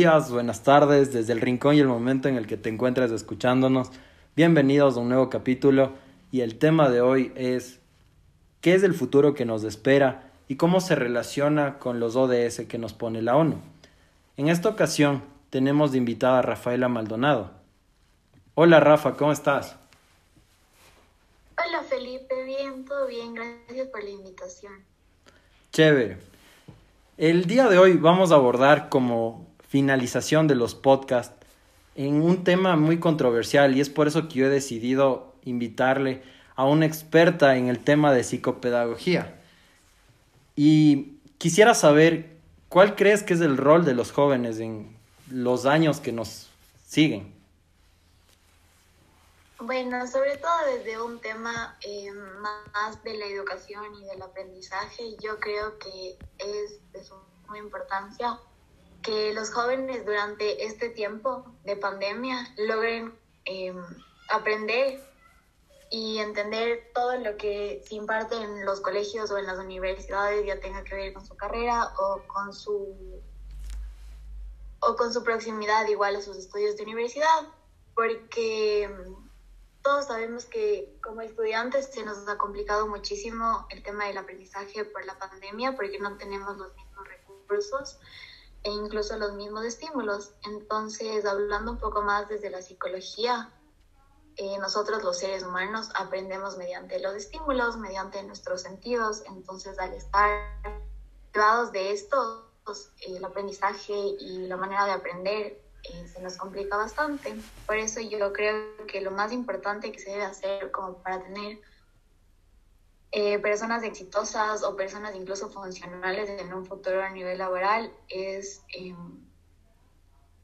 días, buenas tardes, desde el rincón y el momento en el que te encuentres escuchándonos. Bienvenidos a un nuevo capítulo y el tema de hoy es ¿qué es el futuro que nos espera y cómo se relaciona con los ODS que nos pone la ONU? En esta ocasión tenemos de invitada a Rafaela Maldonado. Hola Rafa, ¿cómo estás? Hola Felipe, bien, todo bien, gracias por la invitación. Chévere. El día de hoy vamos a abordar como finalización de los podcasts en un tema muy controversial y es por eso que yo he decidido invitarle a una experta en el tema de psicopedagogía. Y quisiera saber cuál crees que es el rol de los jóvenes en los años que nos siguen. Bueno, sobre todo desde un tema eh, más de la educación y del aprendizaje, yo creo que es de suma importancia que los jóvenes durante este tiempo de pandemia logren eh, aprender y entender todo lo que se imparte en los colegios o en las universidades, ya tenga que ver con su carrera o con su o con su proximidad igual a sus estudios de universidad, porque todos sabemos que como estudiantes se nos ha complicado muchísimo el tema del aprendizaje por la pandemia porque no tenemos los mismos recursos e incluso los mismos estímulos. Entonces, hablando un poco más desde la psicología, eh, nosotros los seres humanos aprendemos mediante los estímulos, mediante nuestros sentidos. Entonces, al estar privados de esto, el aprendizaje y la manera de aprender eh, se nos complica bastante. Por eso yo creo que lo más importante que se debe hacer como para tener eh, personas exitosas o personas incluso funcionales en un futuro a nivel laboral es em,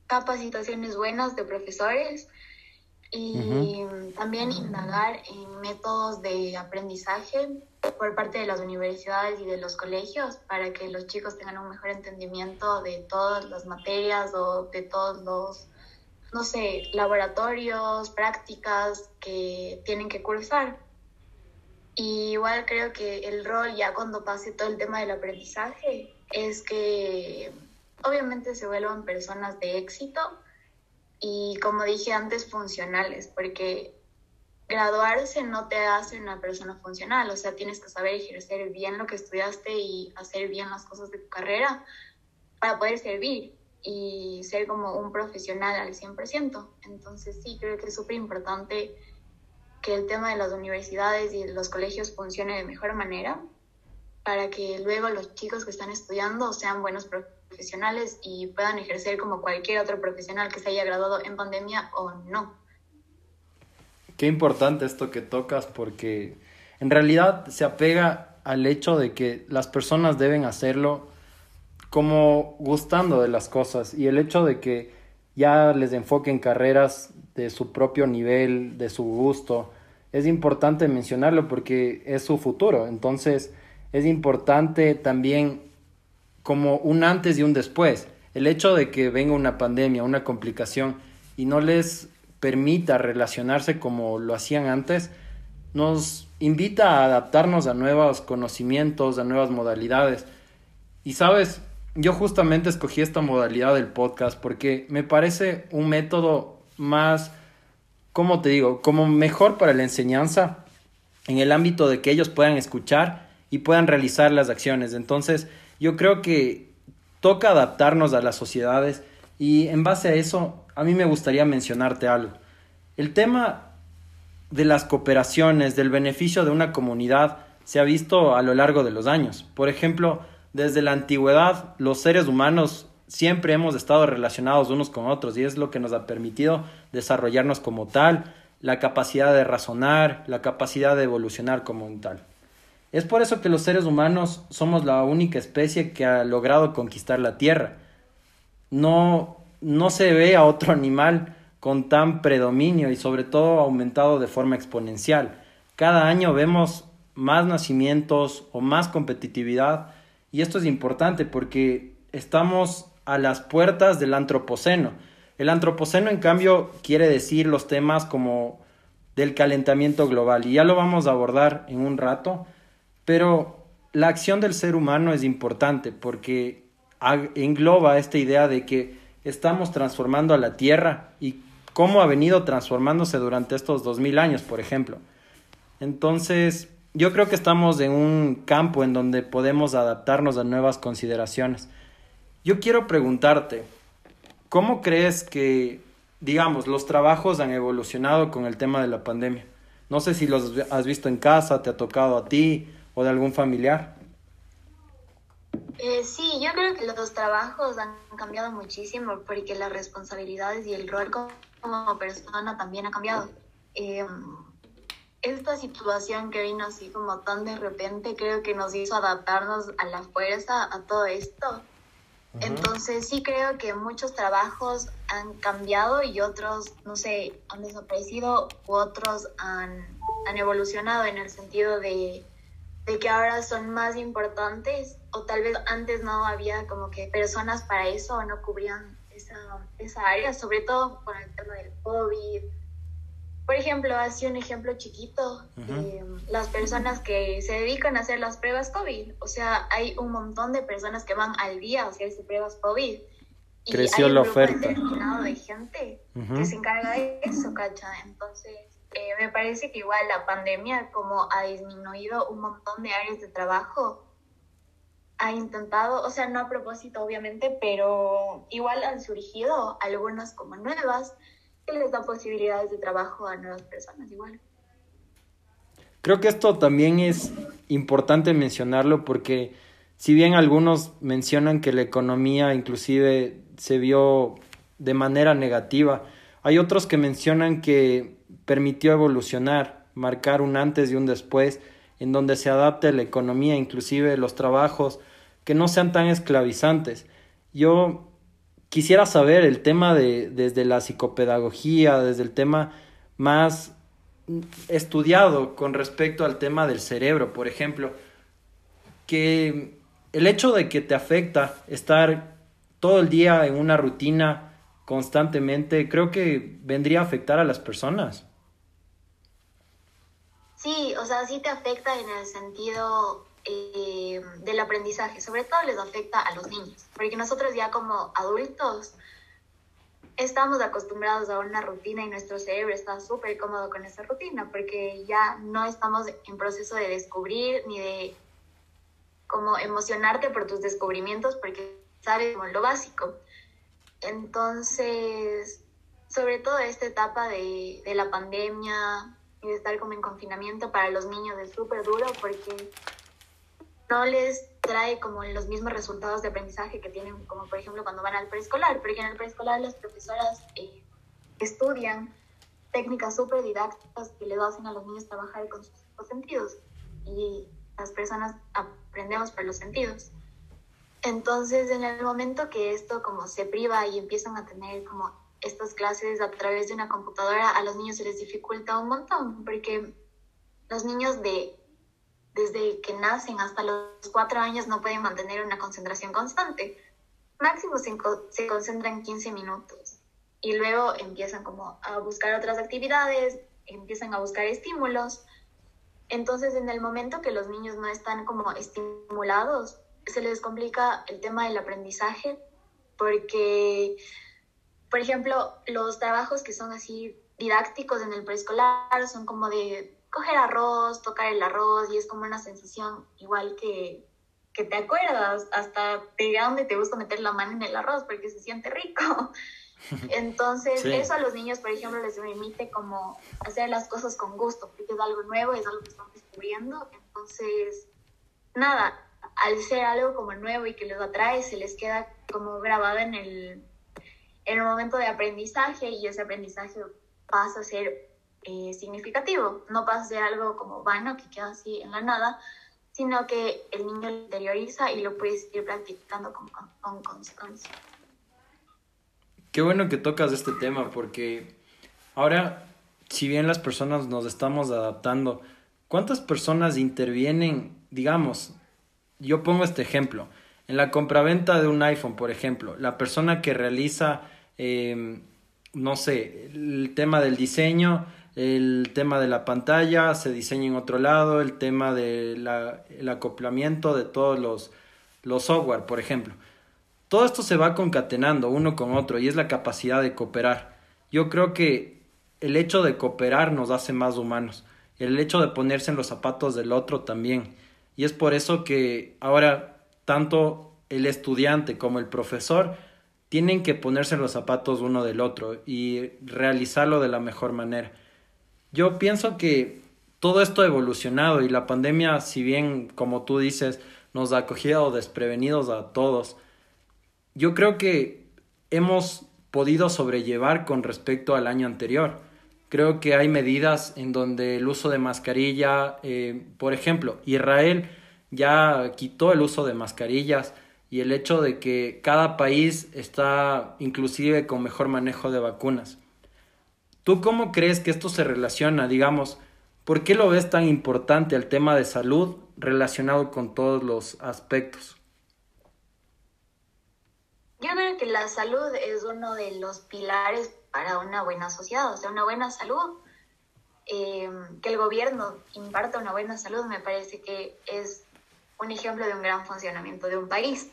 capacitaciones buenas de profesores y también indagar en métodos de aprendizaje por parte de las universidades y de los colegios para que los chicos tengan un mejor entendimiento de todas las materias o de todos los, no sé, laboratorios, prácticas que tienen que cursar. Y igual creo que el rol ya cuando pase todo el tema del aprendizaje es que obviamente se vuelvan personas de éxito y como dije antes funcionales, porque graduarse no te hace una persona funcional, o sea, tienes que saber ejercer bien lo que estudiaste y hacer bien las cosas de tu carrera para poder servir y ser como un profesional al 100%. Entonces sí, creo que es súper importante que el tema de las universidades y los colegios funcione de mejor manera para que luego los chicos que están estudiando sean buenos profesionales y puedan ejercer como cualquier otro profesional que se haya graduado en pandemia o no. Qué importante esto que tocas porque en realidad se apega al hecho de que las personas deben hacerlo como gustando de las cosas y el hecho de que ya les enfoquen carreras de su propio nivel, de su gusto, es importante mencionarlo porque es su futuro. Entonces es importante también como un antes y un después. El hecho de que venga una pandemia, una complicación y no les permita relacionarse como lo hacían antes, nos invita a adaptarnos a nuevos conocimientos, a nuevas modalidades. Y sabes, yo justamente escogí esta modalidad del podcast porque me parece un método más, ¿cómo te digo?, como mejor para la enseñanza en el ámbito de que ellos puedan escuchar y puedan realizar las acciones. Entonces, yo creo que toca adaptarnos a las sociedades y en base a eso a mí me gustaría mencionarte algo. El tema de las cooperaciones, del beneficio de una comunidad, se ha visto a lo largo de los años. Por ejemplo, desde la antigüedad, los seres humanos siempre hemos estado relacionados unos con otros y es lo que nos ha permitido desarrollarnos como tal, la capacidad de razonar, la capacidad de evolucionar como tal. Es por eso que los seres humanos somos la única especie que ha logrado conquistar la Tierra. No no se ve a otro animal con tan predominio y sobre todo aumentado de forma exponencial. Cada año vemos más nacimientos o más competitividad y esto es importante porque estamos a las puertas del antropoceno. El antropoceno en cambio quiere decir los temas como del calentamiento global y ya lo vamos a abordar en un rato, pero la acción del ser humano es importante porque engloba esta idea de que estamos transformando a la Tierra y cómo ha venido transformándose durante estos dos mil años, por ejemplo. Entonces, yo creo que estamos en un campo en donde podemos adaptarnos a nuevas consideraciones. Yo quiero preguntarte, ¿cómo crees que, digamos, los trabajos han evolucionado con el tema de la pandemia? No sé si los has visto en casa, te ha tocado a ti o de algún familiar. Eh, sí, yo creo que los trabajos han cambiado muchísimo porque las responsabilidades y el rol como persona también ha cambiado. Eh, esta situación que vino así como tan de repente creo que nos hizo adaptarnos a la fuerza a todo esto. Entonces sí creo que muchos trabajos han cambiado y otros, no sé, han desaparecido u otros han, han evolucionado en el sentido de, de que ahora son más importantes o tal vez antes no había como que personas para eso o no cubrían esa, esa área, sobre todo con el tema del COVID por ejemplo, así un ejemplo chiquito, eh, las personas que se dedican a hacer las pruebas COVID, o sea, hay un montón de personas que van al día a hacerse pruebas COVID. Y Creció hay un la oferta. de gente que se encarga de eso, ¿cacha? Entonces, eh, me parece que igual la pandemia como ha disminuido un montón de áreas de trabajo, ha intentado, o sea, no a propósito obviamente, pero igual han surgido algunas como nuevas que les da posibilidades de trabajo a nuevas personas igual. Creo que esto también es importante mencionarlo porque si bien algunos mencionan que la economía inclusive se vio de manera negativa, hay otros que mencionan que permitió evolucionar, marcar un antes y un después, en donde se adapte la economía, inclusive los trabajos, que no sean tan esclavizantes. Yo quisiera saber el tema de desde la psicopedagogía, desde el tema más estudiado con respecto al tema del cerebro, por ejemplo, que el hecho de que te afecta estar todo el día en una rutina constantemente, creo que vendría a afectar a las personas. Sí, o sea, sí te afecta en el sentido eh, del aprendizaje, sobre todo les afecta a los niños, porque nosotros ya como adultos estamos acostumbrados a una rutina y nuestro cerebro está súper cómodo con esa rutina, porque ya no estamos en proceso de descubrir ni de como emocionarte por tus descubrimientos, porque sabes como lo básico. Entonces, sobre todo esta etapa de, de la pandemia y de estar como en confinamiento para los niños es súper duro porque no les trae como los mismos resultados de aprendizaje que tienen, como por ejemplo cuando van al preescolar, porque en el preescolar las profesoras eh, estudian técnicas súper didácticas que le hacen a los niños trabajar con sus sentidos y las personas aprendemos por los sentidos. Entonces, en el momento que esto como se priva y empiezan a tener como estas clases a través de una computadora, a los niños se les dificulta un montón, porque los niños de desde que nacen hasta los cuatro años no pueden mantener una concentración constante. Máximo se, se concentran 15 minutos y luego empiezan como a buscar otras actividades, empiezan a buscar estímulos. Entonces, en el momento que los niños no están como estimulados, se les complica el tema del aprendizaje porque, por ejemplo, los trabajos que son así didácticos en el preescolar son como de coger arroz, tocar el arroz y es como una sensación igual que, que te acuerdas, hasta te donde te gusta meter la mano en el arroz porque se siente rico. Entonces, eso a los niños, por ejemplo, les permite como hacer las cosas con gusto, porque es algo nuevo, es algo que están descubriendo. Entonces, nada, al ser algo como nuevo y que les atrae, se les queda como grabado en el, en el momento de aprendizaje y ese aprendizaje pasa a ser eh, significativo. No pasa algo como vano que queda así en la nada, sino que el niño lo interioriza y lo puede seguir practicando con, con, constancia. Qué bueno que tocas este tema porque ahora, si bien las personas nos estamos adaptando, ¿cuántas personas intervienen, digamos, yo pongo este ejemplo, en la compraventa de un iPhone, por ejemplo, la persona que realiza, eh, no sé, el tema del diseño, el tema de la pantalla se diseña en otro lado, el tema del acoplamiento de todos los, los software, por ejemplo. todo esto se va concatenando uno con otro y es la capacidad de cooperar. Yo creo que el hecho de cooperar nos hace más humanos, el hecho de ponerse en los zapatos del otro también. Y es por eso que ahora tanto el estudiante como el profesor tienen que ponerse en los zapatos uno del otro y realizarlo de la mejor manera. Yo pienso que todo esto ha evolucionado y la pandemia, si bien, como tú dices, nos ha cogido desprevenidos a todos, yo creo que hemos podido sobrellevar con respecto al año anterior. Creo que hay medidas en donde el uso de mascarilla, eh, por ejemplo, Israel ya quitó el uso de mascarillas y el hecho de que cada país está inclusive con mejor manejo de vacunas. ¿Tú cómo crees que esto se relaciona, digamos, ¿Por qué lo ves tan importante el tema de salud relacionado con todos los aspectos? Yo creo que la salud es uno de los pilares para una buena sociedad, o sea, una buena salud, eh, que el gobierno imparta una buena salud, me parece que es un ejemplo de un gran funcionamiento de un país.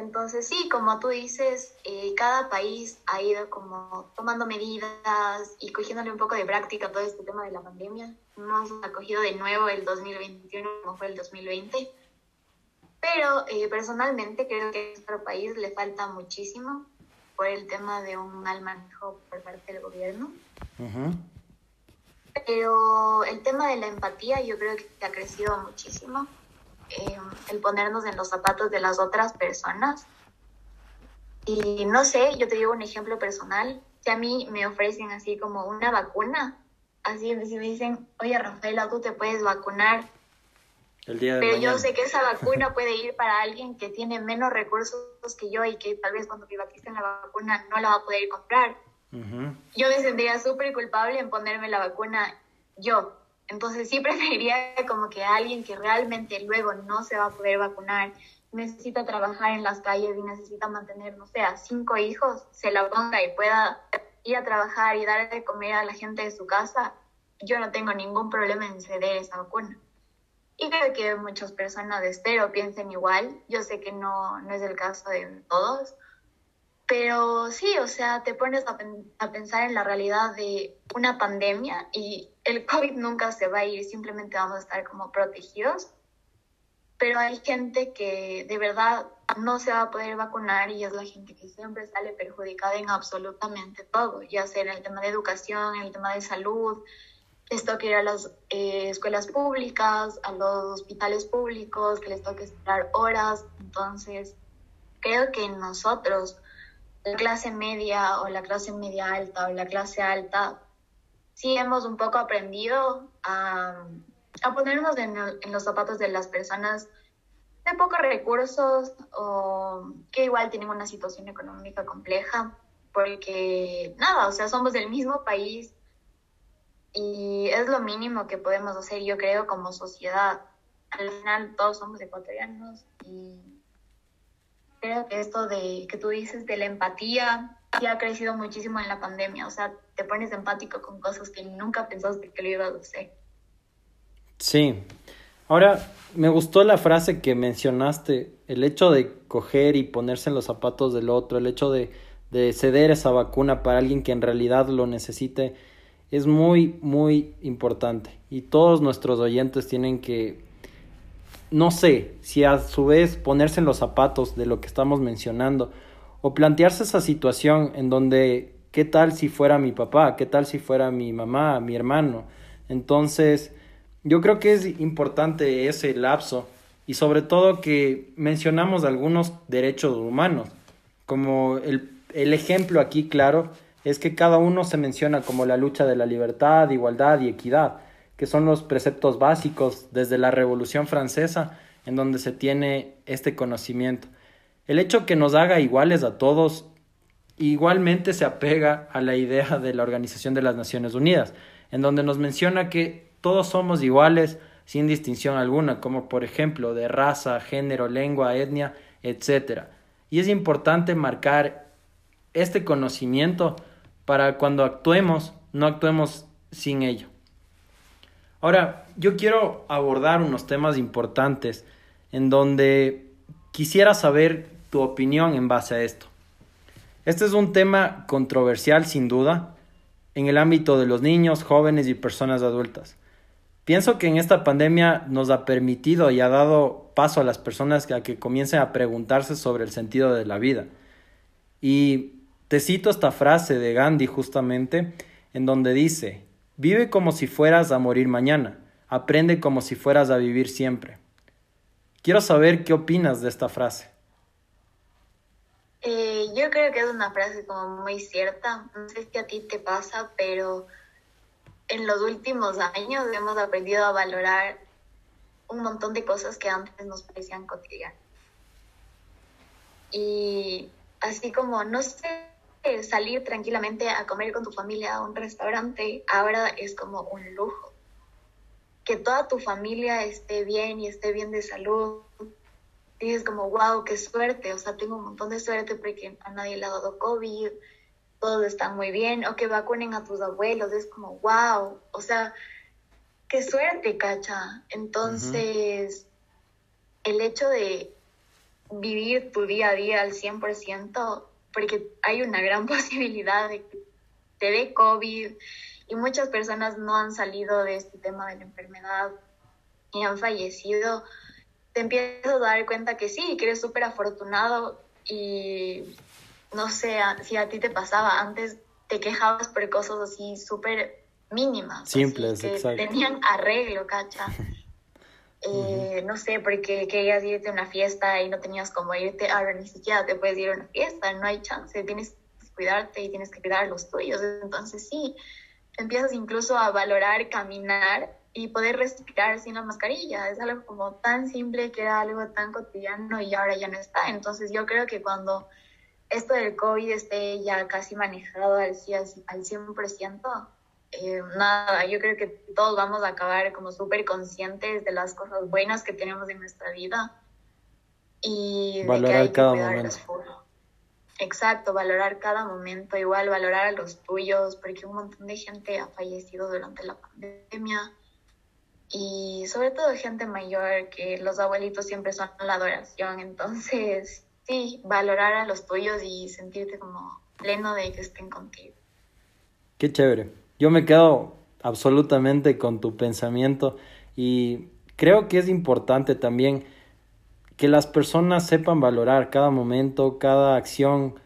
Entonces sí, como tú dices, eh, cada país ha ido como tomando medidas y cogiéndole un poco de práctica todo este tema de la pandemia. Hemos acogido de nuevo el 2021 como fue el 2020. Pero eh, personalmente creo que a nuestro país le falta muchísimo por el tema de un mal manejo por parte del gobierno. Pero el tema de la empatía yo creo que ha crecido muchísimo eh, el ponernos en los zapatos de las otras personas. Y no sé, yo te digo un ejemplo personal, si a mí me ofrecen así como una vacuna, así si me dicen, oye Rafaela, tú te puedes vacunar, pero yo sé que esa vacuna puede ir para alguien que tiene menos recursos que yo y que tal vez cuando privaticen la vacuna no la va a poder comprar. Yo me sentiría súper culpable en ponerme la vacuna yo, entonces sí preferiría como que alguien que realmente luego no se va a poder vacunar, necesita trabajar en las calles y necesita mantener, no sé, a cinco hijos, se la ponga y pueda ir a trabajar y dar de comer a la gente de su casa, yo no tengo ningún problema en ceder esa vacuna. Y creo que muchas personas de estero piensen igual. Yo sé que no, no es el caso de todos, pero sí, o sea, te pones a, a, pensar en la realidad de una pandemia y el COVID nunca se va a ir, simplemente vamos a estar como protegidos. Pero hay gente que de verdad no se va a poder vacunar y es la gente que siempre sale perjudicada en absolutamente todo, ya sea en el tema de educación, en el tema de salud. Les toca ir a las eh, escuelas públicas, a los hospitales públicos, que les toca esperar horas. Entonces, creo que nosotros la clase media o la clase media alta o la clase alta, sí hemos un poco aprendido a, a ponernos en, en, los zapatos de las personas de pocos recursos o que igual tienen una situación económica compleja, porque nada, o sea, somos del mismo país y es lo mínimo que podemos hacer, yo creo, como sociedad. Al final todos somos ecuatorianos y creo que esto de que tú dices de la empatía sí ha crecido muchísimo en la pandemia. O sea, te pones empático con cosas que nunca pensaste que lo ibas a hacer. Sí. Ahora, me gustó la frase que mencionaste, el hecho de coger y ponerse en los zapatos del otro, el hecho de, de ceder esa vacuna para alguien que en realidad lo necesite, es muy, muy importante. Y todos nuestros oyentes tienen que no sé si a su vez ponerse en los zapatos de lo que estamos mencionando o plantearse esa situación en donde qué tal si fuera mi papá, qué tal si fuera mi mamá, mi hermano. Entonces, yo creo que es importante ese lapso y sobre todo que mencionamos algunos derechos humanos, como el, el ejemplo aquí claro es que cada uno se menciona como la lucha de la libertad, igualdad y equidad que son los preceptos básicos desde la Revolución Francesa, en donde se tiene este conocimiento. El hecho que nos haga iguales a todos igualmente se apega a la idea de la Organización de las Naciones Unidas, en donde nos menciona que todos somos iguales sin distinción alguna, como por ejemplo de raza, género, lengua, etnia, etc. Y es importante marcar este conocimiento para cuando actuemos, no actuemos sin ello. Ahora, yo quiero abordar unos temas importantes en donde quisiera saber tu opinión en base a esto. Este es un tema controversial sin duda en el ámbito de los niños, jóvenes y personas adultas. Pienso que en esta pandemia nos ha permitido y ha dado paso a las personas a que comiencen a preguntarse sobre el sentido de la vida. Y te cito esta frase de Gandhi justamente, en donde dice, vive como si fueras a morir mañana, aprende como si fueras a vivir siempre. Quiero saber qué opinas de esta frase. Eh, yo creo que es una frase como muy cierta. No sé si a ti te pasa, pero en los últimos años hemos aprendido a valorar un montón de cosas que antes nos parecían cotidianas. Y así como, no sé, salir tranquilamente a comer con tu familia a un restaurante, ahora es como un lujo. Que toda tu familia esté bien y esté bien de salud, dices como, wow, qué suerte, o sea, tengo un montón de suerte porque a nadie le ha dado COVID, todos están muy bien, o que vacunen a tus abuelos, es como, wow, o sea, qué suerte, cacha. Entonces, el hecho de vivir tu día a día al 100%, porque hay una gran posibilidad de que te dé COVID y muchas personas no han salido de este tema de la enfermedad y han fallecido te empiezas a dar cuenta que sí, que eres súper afortunado y no sé si a ti te pasaba, antes te quejabas por cosas así súper mínimas. Simples, que Tenían arreglo, cacha. Eh, no sé, porque querías irte a una fiesta y no tenías como irte, ahora ni siquiera te puedes ir a una fiesta, no hay chance, tienes que cuidarte y tienes que cuidar a los tuyos. Entonces sí, empiezas incluso a valorar caminar y poder respirar sin la mascarilla. Es algo como tan simple que era algo tan cotidiano y ahora ya no está. Entonces yo creo que cuando esto del COVID esté ya casi manejado al, al 100%, eh, nada, yo creo que todos vamos a acabar como súper conscientes de las cosas buenas que tenemos en nuestra vida y valorar cada momento. Exacto, valorar cada momento, igual valorar a los tuyos, porque un montón de gente ha fallecido durante la pandemia y sobre todo gente mayor, que los abuelitos siempre son la adoración, entonces sí, valorar a los tuyos y sentirte como pleno de que estén contigo. Qué chévere. Yo me quedo absolutamente con tu pensamiento y creo que es importante también que las personas sepan valorar cada momento, cada acción,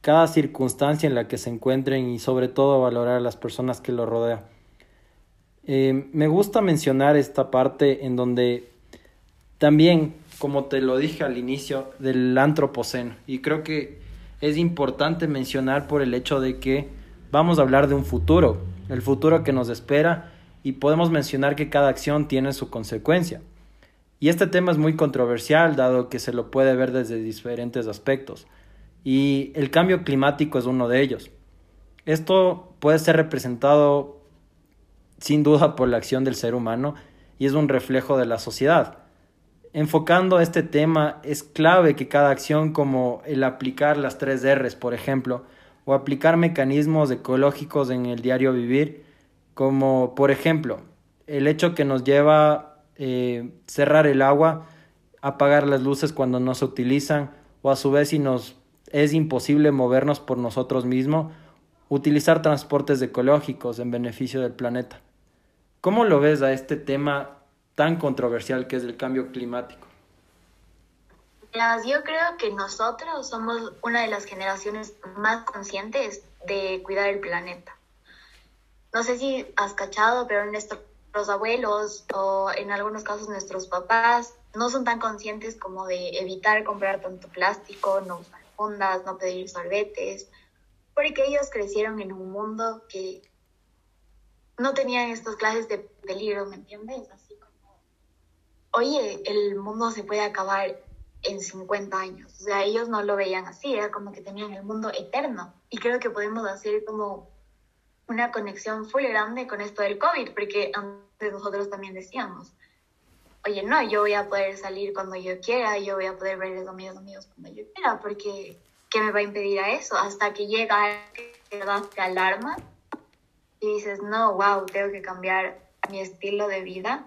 cada circunstancia en la que se encuentren y sobre todo valorar a las personas que lo rodean. Eh, me gusta mencionar esta parte en donde también, como te lo dije al inicio, del antropoceno. Y creo que es importante mencionar por el hecho de que vamos a hablar de un futuro, el futuro que nos espera, y podemos mencionar que cada acción tiene su consecuencia. Y este tema es muy controversial, dado que se lo puede ver desde diferentes aspectos. Y el cambio climático es uno de ellos. Esto puede ser representado sin duda por la acción del ser humano y es un reflejo de la sociedad. Enfocando este tema, es clave que cada acción como el aplicar las tres R's, por ejemplo, o aplicar mecanismos ecológicos en el diario vivir, como por ejemplo el hecho que nos lleva eh, cerrar el agua, apagar las luces cuando no se utilizan, o a su vez si nos es imposible movernos por nosotros mismos, utilizar transportes ecológicos en beneficio del planeta. ¿Cómo lo ves a este tema tan controversial que es el cambio climático? Yo creo que nosotros somos una de las generaciones más conscientes de cuidar el planeta. No sé si has cachado, pero nuestros abuelos o en algunos casos nuestros papás no son tan conscientes como de evitar comprar tanto plástico, no usar fundas, no pedir sorbetes, porque ellos crecieron en un mundo que no tenían estas clases de peligro, ¿me entiendes? Así como, oye, el mundo se puede acabar en 50 años. O sea, ellos no lo veían así, era como que tenían el mundo eterno. Y creo que podemos hacer como una conexión full grande con esto del COVID, porque antes nosotros también decíamos, oye, no, yo voy a poder salir cuando yo quiera, yo voy a poder ver a mis amigos cuando yo quiera, porque ¿qué me va a impedir a eso? Hasta que llega te alarma y dices, no, wow, tengo que cambiar mi estilo de vida.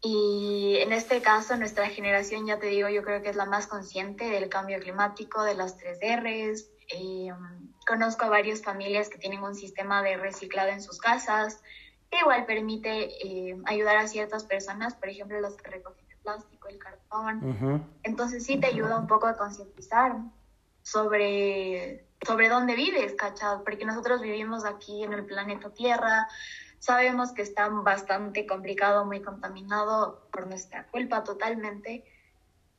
Y en este caso, nuestra generación, ya te digo, yo creo que es la más consciente del cambio climático, de las tres Rs. Eh, conozco a varias familias que tienen un sistema de reciclado en sus casas, que igual permite eh, ayudar a ciertas personas, por ejemplo, los que recogen el plástico, el cartón. Entonces sí te ayuda un poco a concientizar sobre, sobre dónde vives, ¿cachado? Porque nosotros vivimos aquí en el planeta Tierra, sabemos que está bastante complicado, muy contaminado por nuestra culpa totalmente,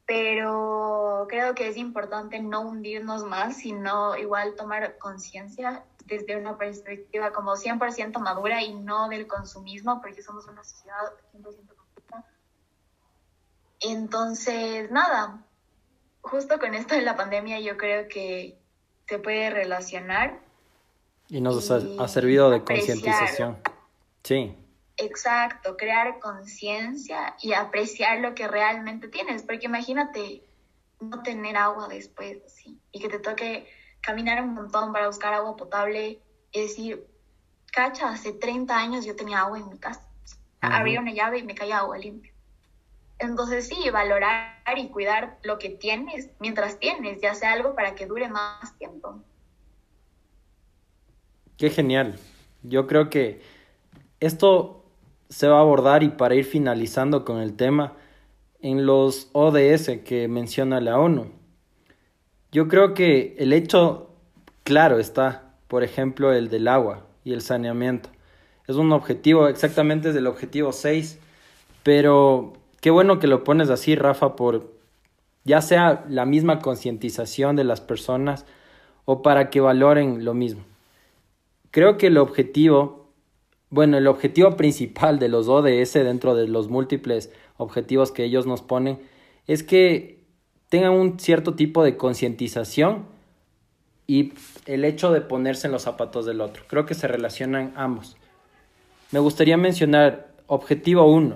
pero creo que es importante no hundirnos más, sino igual tomar conciencia desde una perspectiva como 100% madura y no del consumismo, porque somos una sociedad 100% completa. Entonces, nada, justo con esto de la pandemia yo creo que se puede relacionar. Y nos ha, servido de concientización. Sí. Exacto, crear conciencia y apreciar lo que realmente tienes, porque imagínate no tener agua después, sí, y que te toque caminar un montón para buscar agua potable y decir, cacha, hace 30 años yo tenía agua en mi casa. Abría una llave y me caía agua limpia. Entonces sí, valorar y cuidar lo que tienes mientras tienes, ya sea algo para que dure más tiempo. Qué genial. Yo creo que esto se va a abordar y para ir finalizando con el tema en los ODS que menciona la ONU. Yo creo que el hecho claro está, por ejemplo, el del agua y el saneamiento. Es un objetivo, exactamente es el objetivo 6, pero Qué bueno que lo pones así, Rafa, por ya sea la misma concientización de las personas o para que valoren lo mismo. Creo que el objetivo, bueno, el objetivo principal de los ODS dentro de los múltiples objetivos que ellos nos ponen es que tengan un cierto tipo de concientización y el hecho de ponerse en los zapatos del otro. Creo que se relacionan ambos. Me gustaría mencionar objetivo 1,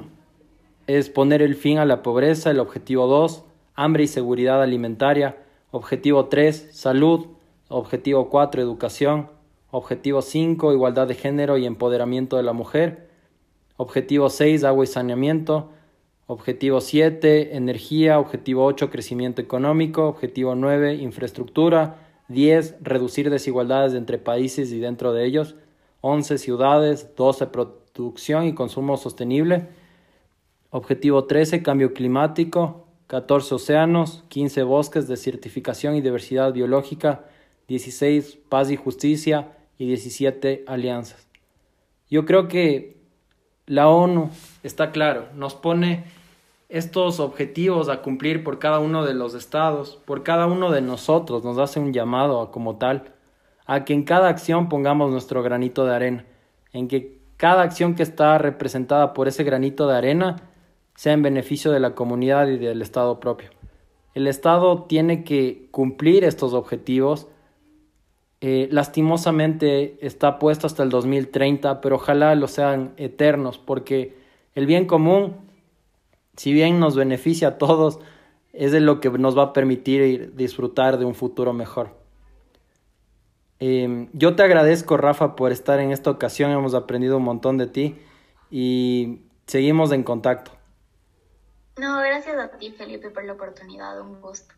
es poner el fin a la pobreza, el objetivo 2, hambre y seguridad alimentaria, objetivo 3, salud, objetivo 4, educación, objetivo 5, igualdad de género y empoderamiento de la mujer, objetivo 6, agua y saneamiento, objetivo 7, energía, objetivo 8, crecimiento económico, objetivo 9, infraestructura, 10, reducir desigualdades entre países y dentro de ellos, 11, ciudades, 12, producción y consumo sostenible, Objetivo 13, cambio climático. 14 océanos, 15 bosques, desertificación y diversidad biológica, 16 paz y justicia y 17 alianzas. Yo creo que la ONU, está claro, nos pone estos objetivos a cumplir por cada uno de los estados, por cada uno de nosotros, nos hace un llamado a, como tal, a que en cada acción pongamos nuestro granito de arena, en que cada acción que está representada por ese granito de arena sea en beneficio de la comunidad y del Estado propio. El Estado tiene que cumplir estos objetivos. Eh, lastimosamente está puesto hasta el 2030, pero ojalá lo sean eternos, porque el bien común, si bien nos beneficia a todos, es de lo que nos va a permitir disfrutar de un futuro mejor. Em, yo te agradezco, Rafa, por estar en esta ocasión. Hemos aprendido un montón de ti y seguimos en contacto. No, gracias a ti, Felipe, por la oportunidad. Un gusto.